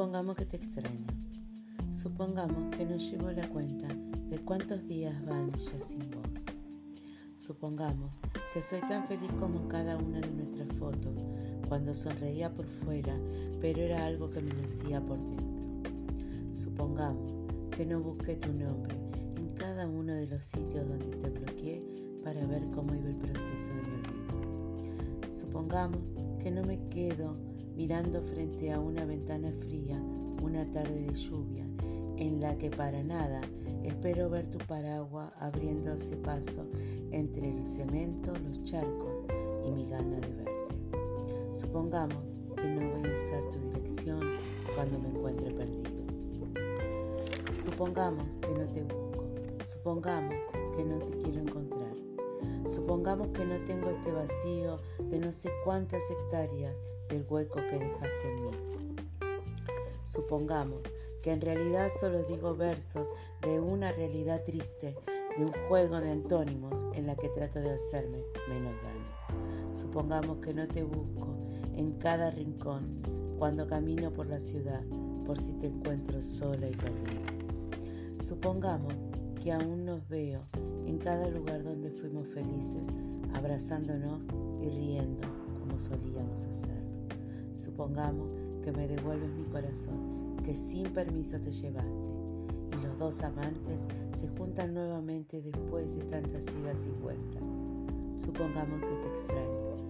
Supongamos que te extraño. Supongamos que no llevo la cuenta de cuántos días van ya sin vos. Supongamos que soy tan feliz como cada una de nuestras fotos, cuando sonreía por fuera, pero era algo que me nacía por dentro. Supongamos que no busqué tu nombre en cada uno de los sitios donde te bloqueé para ver cómo iba el proceso de mi olvido. Supongamos que no me quedo mirando frente a una ventana fría una tarde de lluvia en la que para nada espero ver tu paraguas abriéndose paso entre el cemento, los charcos y mi gana de verte. Supongamos que no voy a usar tu dirección cuando me encuentre perdido. Supongamos que no te busco. Supongamos que no te quiero encontrar. Supongamos que no tengo este vacío de no sé cuántas hectáreas del hueco que dejaste en mí. Supongamos que en realidad solo digo versos de una realidad triste, de un juego de antónimos en la que trato de hacerme menos daño. Supongamos que no te busco en cada rincón cuando camino por la ciudad por si te encuentro sola y perdida. Supongamos que aún nos veo en cada lugar donde fuimos felices, abrazándonos y riendo como solíamos hacerlo. Supongamos que me devuelves mi corazón, que sin permiso te llevaste, y los dos amantes se juntan nuevamente después de tantas idas y vueltas. Supongamos que te extraño.